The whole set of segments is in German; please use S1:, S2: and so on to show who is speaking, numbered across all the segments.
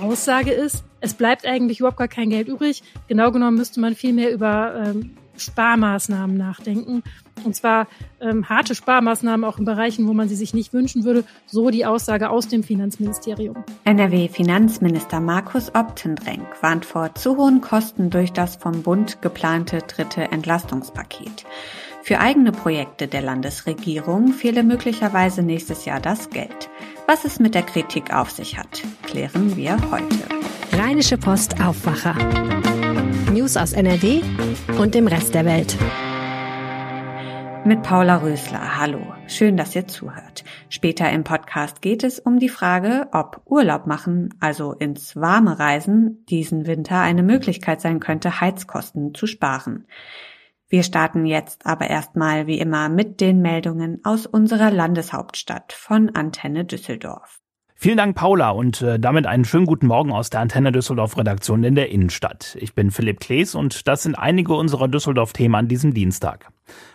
S1: Aussage ist, es bleibt eigentlich überhaupt gar kein Geld übrig. Genau genommen müsste man viel mehr über ähm, Sparmaßnahmen nachdenken. Und zwar ähm, harte Sparmaßnahmen auch in Bereichen, wo man sie sich nicht wünschen würde. So die Aussage aus dem Finanzministerium.
S2: NRW-Finanzminister Markus Optendrenk warnt vor zu hohen Kosten durch das vom Bund geplante dritte Entlastungspaket. Für eigene Projekte der Landesregierung fehle möglicherweise nächstes Jahr das Geld. Was es mit der Kritik auf sich hat, klären wir heute.
S3: Rheinische Post Aufwacher. News aus NRW und dem Rest der Welt.
S2: Mit Paula Rösler. Hallo. Schön, dass ihr zuhört. Später im Podcast geht es um die Frage, ob Urlaub machen, also ins warme Reisen, diesen Winter eine Möglichkeit sein könnte, Heizkosten zu sparen. Wir starten jetzt aber erstmal wie immer mit den Meldungen aus unserer Landeshauptstadt von Antenne Düsseldorf.
S4: Vielen Dank, Paula, und äh, damit einen schönen guten Morgen aus der Antenne Düsseldorf Redaktion in der Innenstadt. Ich bin Philipp Klees und das sind einige unserer Düsseldorf-Themen an diesem Dienstag.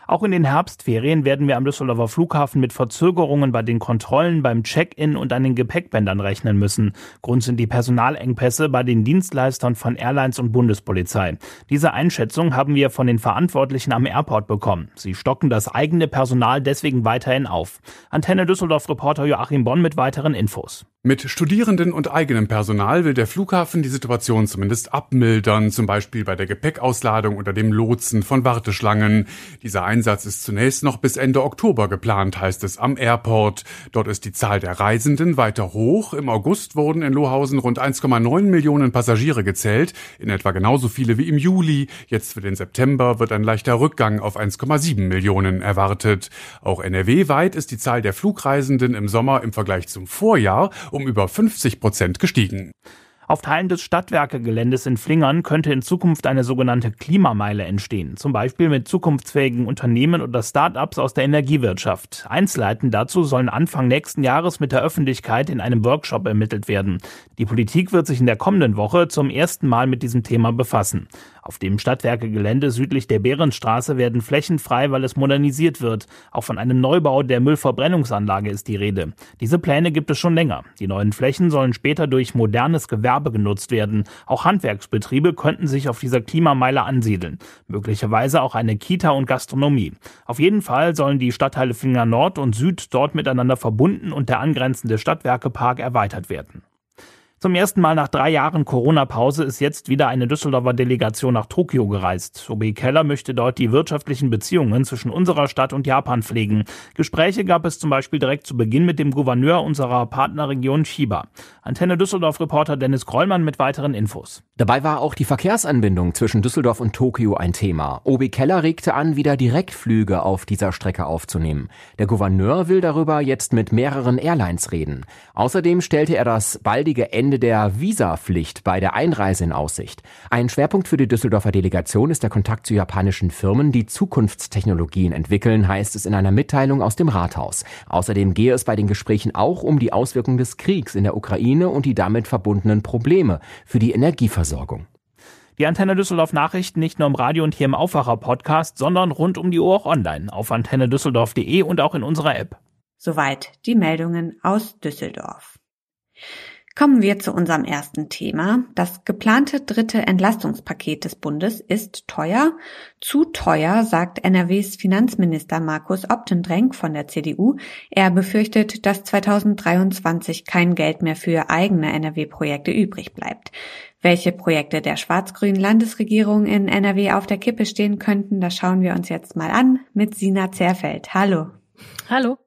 S4: Auch in den Herbstferien werden wir am Düsseldorfer Flughafen mit Verzögerungen bei den Kontrollen beim Check-in und an den Gepäckbändern rechnen müssen. Grund sind die Personalengpässe bei den Dienstleistern von Airlines und Bundespolizei. Diese Einschätzung haben wir von den Verantwortlichen am Airport bekommen. Sie stocken das eigene Personal deswegen weiterhin auf. Antenne Düsseldorf Reporter Joachim Bonn mit weiteren Infos.
S5: Mit Studierenden und eigenem Personal will der Flughafen die Situation zumindest abmildern, zum Beispiel bei der Gepäckausladung oder dem Lotsen von Warteschlangen. Dieser Einsatz ist zunächst noch bis Ende Oktober geplant, heißt es am Airport. Dort ist die Zahl der Reisenden weiter hoch. Im August wurden in Lohausen rund 1,9 Millionen Passagiere gezählt, in etwa genauso viele wie im Juli. Jetzt für den September wird ein leichter Rückgang auf 1,7 Millionen erwartet. Auch NRW-weit ist die Zahl der Flugreisenden im Sommer im Vergleich zum Vorjahr um über 50 Prozent gestiegen.
S4: Auf Teilen des Stadtwerkegeländes in Flingern könnte in Zukunft eine sogenannte Klimameile entstehen, zum Beispiel mit zukunftsfähigen Unternehmen oder Start-ups aus der Energiewirtschaft. Einzelheiten dazu sollen Anfang nächsten Jahres mit der Öffentlichkeit in einem Workshop ermittelt werden. Die Politik wird sich in der kommenden Woche zum ersten Mal mit diesem Thema befassen. Auf dem Stadtwerkegelände südlich der Bärenstraße werden Flächen frei, weil es modernisiert wird. Auch von einem Neubau der Müllverbrennungsanlage ist die Rede. Diese Pläne gibt es schon länger. Die neuen Flächen sollen später durch modernes Gewerbe genutzt werden. Auch Handwerksbetriebe könnten sich auf dieser Klimameile ansiedeln. Möglicherweise auch eine Kita und Gastronomie. Auf jeden Fall sollen die Stadtteile Finger Nord und Süd dort miteinander verbunden und der angrenzende Stadtwerkepark erweitert werden. Zum ersten Mal nach drei Jahren Corona-Pause ist jetzt wieder eine Düsseldorfer Delegation nach Tokio gereist. Obi Keller möchte dort die wirtschaftlichen Beziehungen zwischen unserer Stadt und Japan pflegen. Gespräche gab es zum Beispiel direkt zu Beginn mit dem Gouverneur unserer Partnerregion Chiba. Antenne Düsseldorf-Reporter Dennis Krollmann mit weiteren Infos.
S6: Dabei war auch die Verkehrsanbindung zwischen Düsseldorf und Tokio ein Thema. Obi Keller regte an, wieder Direktflüge auf dieser Strecke aufzunehmen. Der Gouverneur will darüber jetzt mit mehreren Airlines reden. Außerdem stellte er das baldige Ende Ende der Visapflicht bei der Einreise in Aussicht. Ein Schwerpunkt für die Düsseldorfer Delegation ist der Kontakt zu japanischen Firmen, die Zukunftstechnologien entwickeln, heißt es in einer Mitteilung aus dem Rathaus. Außerdem gehe es bei den Gesprächen auch um die Auswirkungen des Kriegs in der Ukraine und die damit verbundenen Probleme für die Energieversorgung.
S4: Die Antenne Düsseldorf Nachrichten nicht nur im Radio und hier im Aufwacher Podcast, sondern rund um die Uhr auch online auf antennedüsseldorf.de und auch in unserer App.
S2: Soweit die Meldungen aus Düsseldorf. Kommen wir zu unserem ersten Thema. Das geplante dritte Entlastungspaket des Bundes ist teuer. Zu teuer, sagt NRWs Finanzminister Markus Optendrenk von der CDU. Er befürchtet, dass 2023 kein Geld mehr für eigene NRW-Projekte übrig bleibt. Welche Projekte der schwarz-grünen Landesregierung in NRW auf der Kippe stehen könnten, das schauen wir uns jetzt mal an mit Sina Zerfeld. Hallo.
S1: Hallo.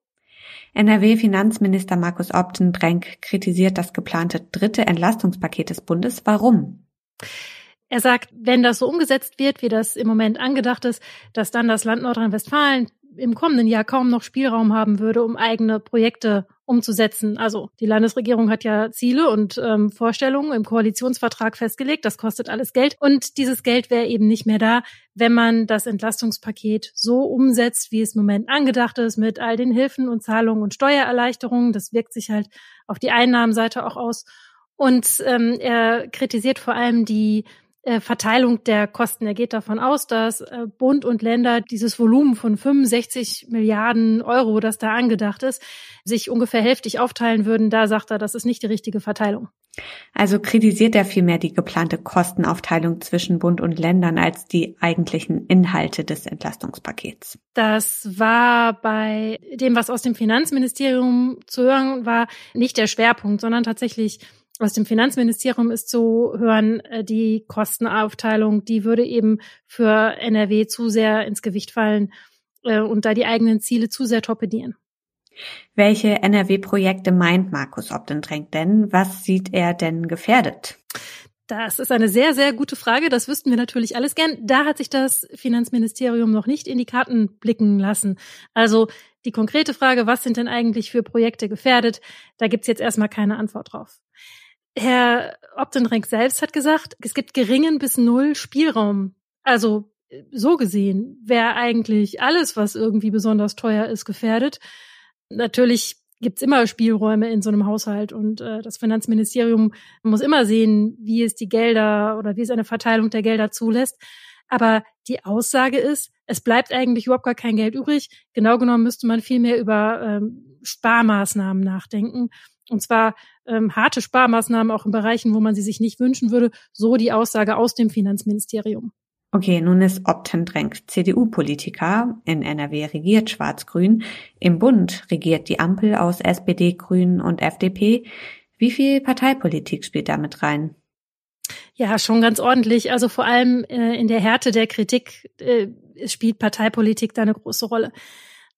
S2: NRW-Finanzminister Markus Opten-Brenk kritisiert das geplante dritte Entlastungspaket des Bundes. Warum?
S1: Er sagt, wenn das so umgesetzt wird, wie das im Moment angedacht ist, dass dann das Land Nordrhein-Westfalen im kommenden Jahr kaum noch Spielraum haben würde, um eigene Projekte umzusetzen. Also die Landesregierung hat ja Ziele und ähm, Vorstellungen im Koalitionsvertrag festgelegt. Das kostet alles Geld. Und dieses Geld wäre eben nicht mehr da, wenn man das Entlastungspaket so umsetzt, wie es im Moment angedacht ist, mit all den Hilfen und Zahlungen und Steuererleichterungen. Das wirkt sich halt auf die Einnahmenseite auch aus. Und ähm, er kritisiert vor allem die Verteilung der Kosten. Er geht davon aus, dass äh, Bund und Länder dieses Volumen von 65 Milliarden Euro, das da angedacht ist, sich ungefähr hälftig aufteilen würden. Da sagt er, das ist nicht die richtige Verteilung.
S2: Also kritisiert er vielmehr die geplante Kostenaufteilung zwischen Bund und Ländern als die eigentlichen Inhalte des Entlastungspakets.
S1: Das war bei dem, was aus dem Finanzministerium zu hören war, nicht der Schwerpunkt, sondern tatsächlich aus dem Finanzministerium ist zu hören, äh, die Kostenaufteilung, die würde eben für NRW zu sehr ins Gewicht fallen äh, und da die eigenen Ziele zu sehr torpedieren.
S2: Welche NRW-Projekte meint Markus Obdendrenk denn? Was sieht er denn gefährdet?
S1: Das ist eine sehr, sehr gute Frage. Das wüssten wir natürlich alles gern. Da hat sich das Finanzministerium noch nicht in die Karten blicken lassen. Also die konkrete Frage, was sind denn eigentlich für Projekte gefährdet? Da gibt's jetzt erstmal keine Antwort drauf. Herr Obdendrenk selbst hat gesagt, es gibt geringen bis null Spielraum. Also so gesehen wäre eigentlich alles, was irgendwie besonders teuer ist, gefährdet natürlich gibt's immer Spielräume in so einem Haushalt und äh, das Finanzministerium muss immer sehen, wie es die Gelder oder wie es eine Verteilung der Gelder zulässt. Aber die Aussage ist, es bleibt eigentlich überhaupt gar kein Geld übrig. Genau genommen müsste man viel mehr über ähm, Sparmaßnahmen nachdenken. Und zwar ähm, harte Sparmaßnahmen auch in Bereichen, wo man sie sich nicht wünschen würde. So die Aussage aus dem Finanzministerium.
S2: Okay, nun ist Optendrenk CDU-Politiker. In NRW regiert Schwarz-Grün. Im Bund regiert die Ampel aus SPD, Grünen und FDP. Wie viel Parteipolitik spielt da mit rein?
S1: Ja, schon ganz ordentlich. Also vor allem äh, in der Härte der Kritik äh, spielt Parteipolitik da eine große Rolle.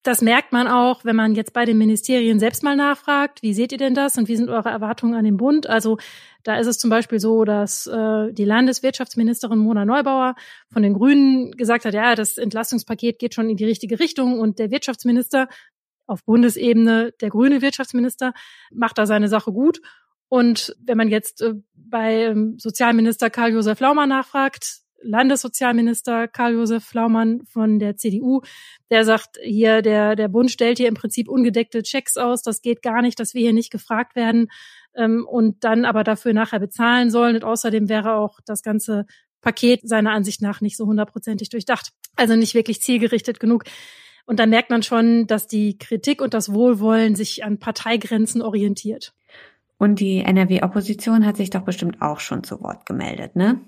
S1: Das merkt man auch, wenn man jetzt bei den Ministerien selbst mal nachfragt, wie seht ihr denn das und wie sind eure Erwartungen an den Bund? Also da ist es zum Beispiel so, dass äh, die Landeswirtschaftsministerin Mona Neubauer von den Grünen gesagt hat, ja, das Entlastungspaket geht schon in die richtige Richtung und der Wirtschaftsminister auf Bundesebene, der grüne Wirtschaftsminister, macht da seine Sache gut. Und wenn man jetzt äh, bei ähm, Sozialminister Karl-Josef Laumann nachfragt, Landessozialminister Karl-Josef Flaumann von der CDU, der sagt hier, der, der Bund stellt hier im Prinzip ungedeckte Checks aus. Das geht gar nicht, dass wir hier nicht gefragt werden ähm, und dann aber dafür nachher bezahlen sollen. Und außerdem wäre auch das ganze Paket seiner Ansicht nach nicht so hundertprozentig durchdacht. Also nicht wirklich zielgerichtet genug. Und dann merkt man schon, dass die Kritik und das Wohlwollen sich an Parteigrenzen orientiert.
S2: Und die NRW-Opposition hat sich doch bestimmt auch schon zu Wort gemeldet, ne?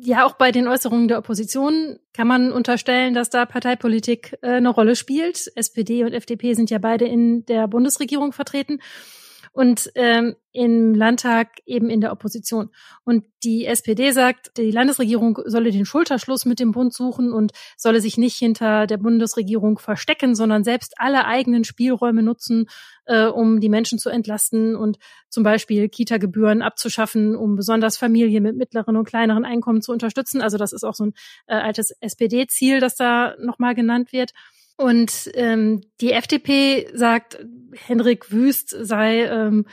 S1: Ja, auch bei den Äußerungen der Opposition kann man unterstellen, dass da Parteipolitik äh, eine Rolle spielt. SPD und FDP sind ja beide in der Bundesregierung vertreten und ähm, im Landtag eben in der Opposition. Und die SPD sagt, die Landesregierung solle den Schulterschluss mit dem Bund suchen und solle sich nicht hinter der Bundesregierung verstecken, sondern selbst alle eigenen Spielräume nutzen, äh, um die Menschen zu entlasten und zum Beispiel Kita-Gebühren abzuschaffen, um besonders Familien mit mittleren und kleineren Einkommen zu unterstützen. Also das ist auch so ein äh, altes SPD-Ziel, das da nochmal genannt wird. Und ähm, die FDP sagt, Henrik Wüst sei ähm,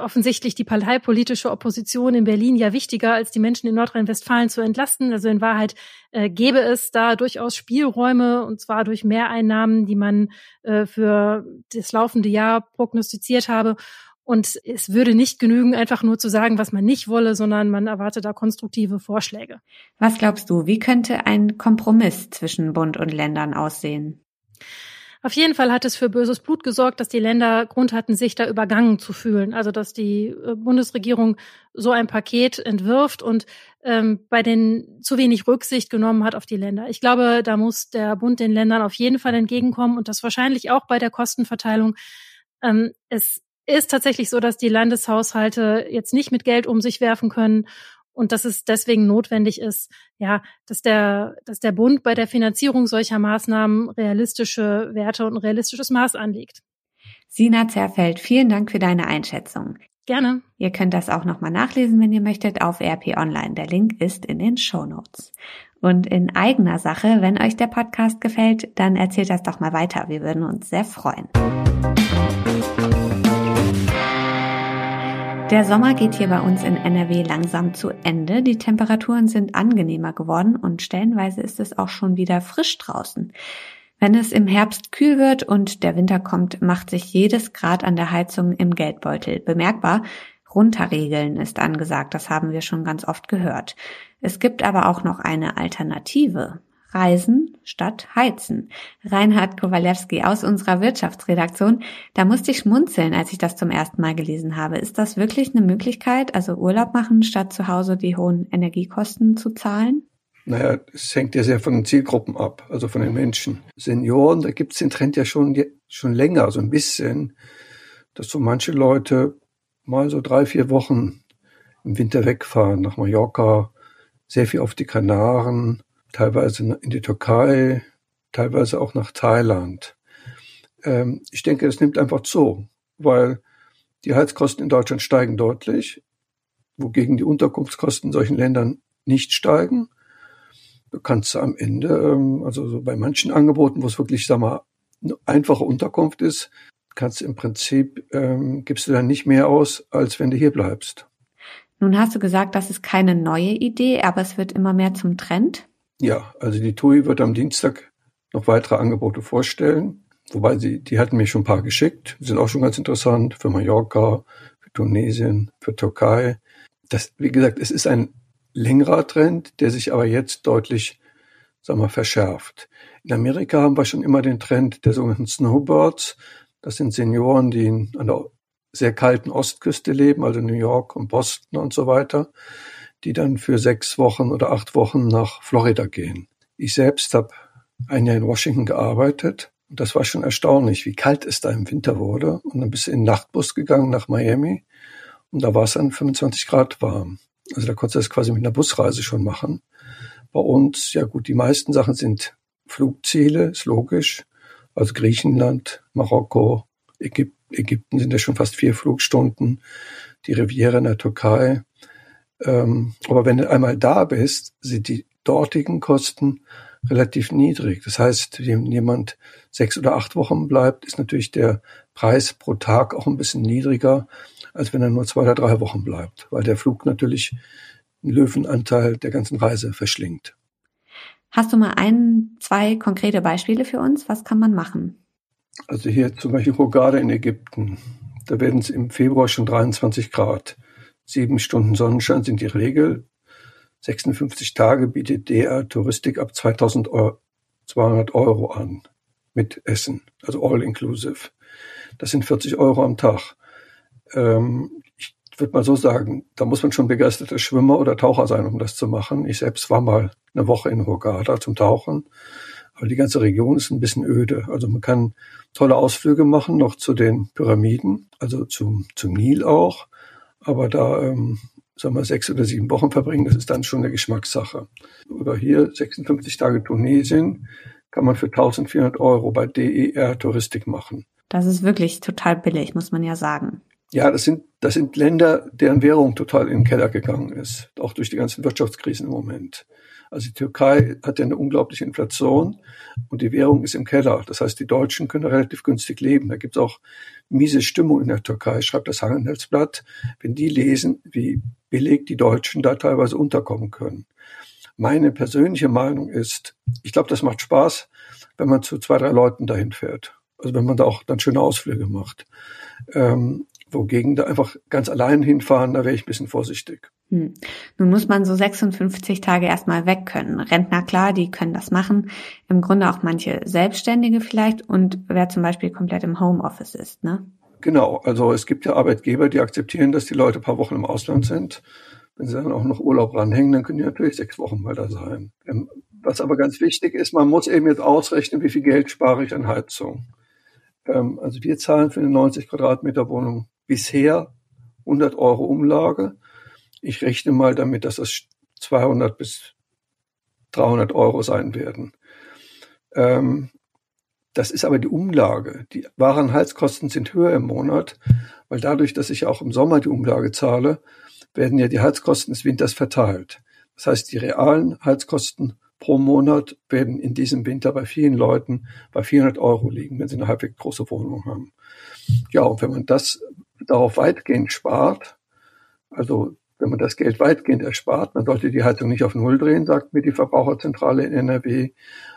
S1: offensichtlich die parteipolitische Opposition in Berlin ja wichtiger, als die Menschen in Nordrhein-Westfalen zu entlasten. Also in Wahrheit äh, gäbe es da durchaus Spielräume, und zwar durch Mehreinnahmen, die man äh, für das laufende Jahr prognostiziert habe. Und es würde nicht genügen, einfach nur zu sagen, was man nicht wolle, sondern man erwartet da konstruktive Vorschläge.
S2: Was glaubst du, wie könnte ein Kompromiss zwischen Bund und Ländern aussehen?
S1: Auf jeden Fall hat es für böses Blut gesorgt, dass die Länder Grund hatten, sich da übergangen zu fühlen. Also dass die äh, Bundesregierung so ein Paket entwirft und ähm, bei den zu wenig Rücksicht genommen hat auf die Länder. Ich glaube, da muss der Bund den Ländern auf jeden Fall entgegenkommen und das wahrscheinlich auch bei der Kostenverteilung. Ähm, es ist tatsächlich so, dass die Landeshaushalte jetzt nicht mit Geld um sich werfen können und dass es deswegen notwendig ist, ja, dass der, dass der Bund bei der Finanzierung solcher Maßnahmen realistische Werte und ein realistisches Maß anlegt.
S2: Sina Zerfeld, vielen Dank für deine Einschätzung.
S1: Gerne.
S2: Ihr könnt das auch nochmal nachlesen, wenn ihr möchtet, auf RP Online. Der Link ist in den Show Notes. Und in eigener Sache, wenn euch der Podcast gefällt, dann erzählt das doch mal weiter. Wir würden uns sehr freuen. Der Sommer geht hier bei uns in NRW langsam zu Ende. Die Temperaturen sind angenehmer geworden und stellenweise ist es auch schon wieder frisch draußen. Wenn es im Herbst kühl wird und der Winter kommt, macht sich jedes Grad an der Heizung im Geldbeutel bemerkbar. Runterregeln ist angesagt, das haben wir schon ganz oft gehört. Es gibt aber auch noch eine Alternative. Reisen statt Heizen. Reinhard Kowalewski aus unserer Wirtschaftsredaktion. Da musste ich schmunzeln, als ich das zum ersten Mal gelesen habe. Ist das wirklich eine Möglichkeit, also Urlaub machen, statt zu Hause die hohen Energiekosten zu zahlen?
S7: Naja, es hängt ja sehr von den Zielgruppen ab, also von den Menschen. Senioren, da gibt es den Trend ja schon, schon länger, so ein bisschen, dass so manche Leute mal so drei, vier Wochen im Winter wegfahren nach Mallorca, sehr viel auf die Kanaren, teilweise in die Türkei, teilweise auch nach Thailand. Ähm, ich denke, es nimmt einfach zu, weil die Heizkosten in Deutschland steigen deutlich, wogegen die Unterkunftskosten in solchen Ländern nicht steigen. Du kannst am Ende, ähm, also so bei manchen Angeboten, wo es wirklich, sag mal, eine einfache Unterkunft ist, kannst im Prinzip, ähm, gibst du dann nicht mehr aus, als wenn du hier bleibst.
S2: Nun hast du gesagt, das ist keine neue Idee, aber es wird immer mehr zum Trend.
S7: Ja, also die TUI wird am Dienstag noch weitere Angebote vorstellen. Wobei sie, die hatten mir schon ein paar geschickt, sind auch schon ganz interessant für Mallorca, für Tunesien, für Türkei. Das, wie gesagt, es ist ein längerer Trend, der sich aber jetzt deutlich, sagen wir, verschärft. In Amerika haben wir schon immer den Trend der sogenannten Snowbirds. Das sind Senioren, die an der sehr kalten Ostküste leben, also New York und Boston und so weiter, die dann für sechs Wochen oder acht Wochen nach Florida gehen. Ich selbst habe ein Jahr in Washington gearbeitet und das war schon erstaunlich, wie kalt es da im Winter wurde. Und dann bist du in den Nachtbus gegangen nach Miami und da war es dann 25 Grad warm. Also da konntest du das quasi mit einer Busreise schon machen. Bei uns, ja gut, die meisten Sachen sind Flugziele, ist logisch. Also Griechenland, Marokko, Ägypten, Ägypten sind ja schon fast vier Flugstunden, die Riviera in der Türkei. Ähm, aber wenn du einmal da bist, sind die dortigen Kosten relativ niedrig. Das heißt, wenn jemand sechs oder acht Wochen bleibt, ist natürlich der Preis pro Tag auch ein bisschen niedriger, als wenn er nur zwei oder drei Wochen bleibt, weil der Flug natürlich einen Löwenanteil der ganzen Reise verschlingt.
S2: Hast du mal ein, zwei konkrete Beispiele für uns? Was kann man machen?
S7: Also hier zum Beispiel Hurghada in Ägypten. Da werden es im Februar schon 23 Grad. Sieben Stunden Sonnenschein sind die Regel. 56 Tage bietet DR Touristik ab 2200 Euro an. Mit Essen. Also all inclusive. Das sind 40 Euro am Tag. Ähm, ich würde mal so sagen, da muss man schon begeisterter Schwimmer oder Taucher sein, um das zu machen. Ich selbst war mal eine Woche in Hurghada zum Tauchen. Aber die ganze Region ist ein bisschen öde. Also man kann tolle Ausflüge machen, noch zu den Pyramiden, also zum, zum Nil auch. Aber da, ähm, sagen wir, sechs oder sieben Wochen verbringen, das ist dann schon eine Geschmackssache. Oder hier 56 Tage Tunesien kann man für 1400 Euro bei DER Touristik machen.
S2: Das ist wirklich total billig, muss man ja sagen.
S7: Ja, das sind, das sind Länder, deren Währung total in den Keller gegangen ist, auch durch die ganzen Wirtschaftskrisen im Moment. Also die Türkei hat ja eine unglaubliche Inflation und die Währung ist im Keller. Das heißt, die Deutschen können relativ günstig leben. Da gibt es auch miese Stimmung in der Türkei, schreibt das Handelsblatt, wenn die lesen, wie billig die Deutschen da teilweise unterkommen können. Meine persönliche Meinung ist, ich glaube, das macht Spaß, wenn man zu zwei, drei Leuten dahin fährt. Also wenn man da auch dann schöne Ausflüge macht. Ähm, Wogegen da einfach ganz allein hinfahren, da wäre ich ein bisschen vorsichtig.
S2: Hm. Nun muss man so 56 Tage erstmal weg können. Rentner, klar, die können das machen. Im Grunde auch manche Selbstständige vielleicht und wer zum Beispiel komplett im Homeoffice ist, ne?
S7: Genau, also es gibt ja Arbeitgeber, die akzeptieren, dass die Leute ein paar Wochen im Ausland sind. Wenn sie dann auch noch Urlaub ranhängen, dann können die natürlich sechs Wochen mal da sein. Ähm, was aber ganz wichtig ist, man muss eben jetzt ausrechnen, wie viel Geld spare ich an Heizung. Ähm, also wir zahlen für eine 90 Quadratmeter Wohnung bisher 100 Euro Umlage. Ich rechne mal damit, dass das 200 bis 300 Euro sein werden. Ähm, das ist aber die Umlage. Die wahren Heizkosten sind höher im Monat, weil dadurch, dass ich auch im Sommer die Umlage zahle, werden ja die Heizkosten des Winters verteilt. Das heißt, die realen Heizkosten pro Monat werden in diesem Winter bei vielen Leuten bei 400 Euro liegen, wenn sie eine halbwegs große Wohnung haben. Ja, und wenn man das darauf weitgehend spart, also wenn man das Geld weitgehend erspart, man sollte die Heizung nicht auf Null drehen, sagt mir die Verbraucherzentrale in NRW.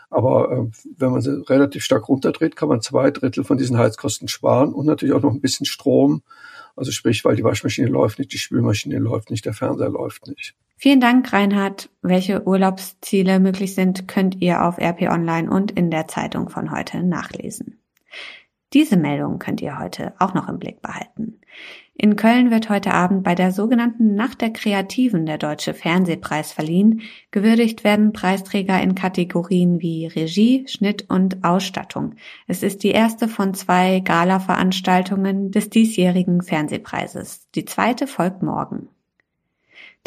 S7: Aber äh, wenn man sie relativ stark runterdreht, kann man zwei Drittel von diesen Heizkosten sparen und natürlich auch noch ein bisschen Strom. Also sprich, weil die Waschmaschine läuft nicht, die Spülmaschine läuft nicht, der Fernseher läuft nicht.
S2: Vielen Dank, Reinhard. Welche Urlaubsziele möglich sind, könnt ihr auf RP Online und in der Zeitung von heute nachlesen. Diese Meldung könnt ihr heute auch noch im Blick behalten. In Köln wird heute Abend bei der sogenannten Nacht der Kreativen der Deutsche Fernsehpreis verliehen. Gewürdigt werden Preisträger in Kategorien wie Regie, Schnitt und Ausstattung. Es ist die erste von zwei Gala-Veranstaltungen des diesjährigen Fernsehpreises. Die zweite folgt morgen.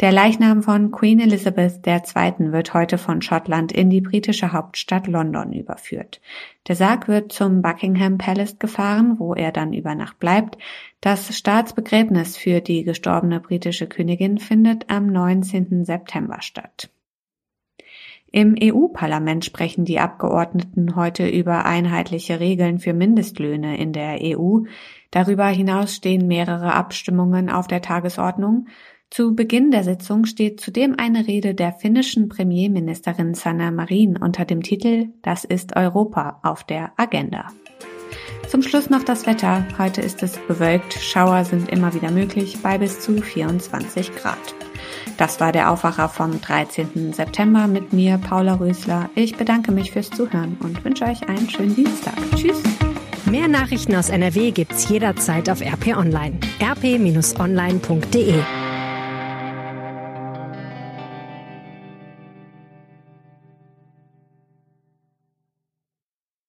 S2: Der Leichnam von Queen Elizabeth II. wird heute von Schottland in die britische Hauptstadt London überführt. Der Sarg wird zum Buckingham Palace gefahren, wo er dann über Nacht bleibt. Das Staatsbegräbnis für die gestorbene britische Königin findet am 19. September statt. Im EU-Parlament sprechen die Abgeordneten heute über einheitliche Regeln für Mindestlöhne in der EU. Darüber hinaus stehen mehrere Abstimmungen auf der Tagesordnung. Zu Beginn der Sitzung steht zudem eine Rede der finnischen Premierministerin Sanna Marin unter dem Titel Das ist Europa auf der Agenda. Zum Schluss noch das Wetter. Heute ist es bewölkt, Schauer sind immer wieder möglich bei bis zu 24 Grad. Das war der Aufwacher vom 13. September mit mir, Paula Rösler. Ich bedanke mich fürs Zuhören und wünsche euch einen schönen Dienstag. Tschüss!
S3: Mehr Nachrichten aus NRW gibt's jederzeit auf RP Online. rp-online.de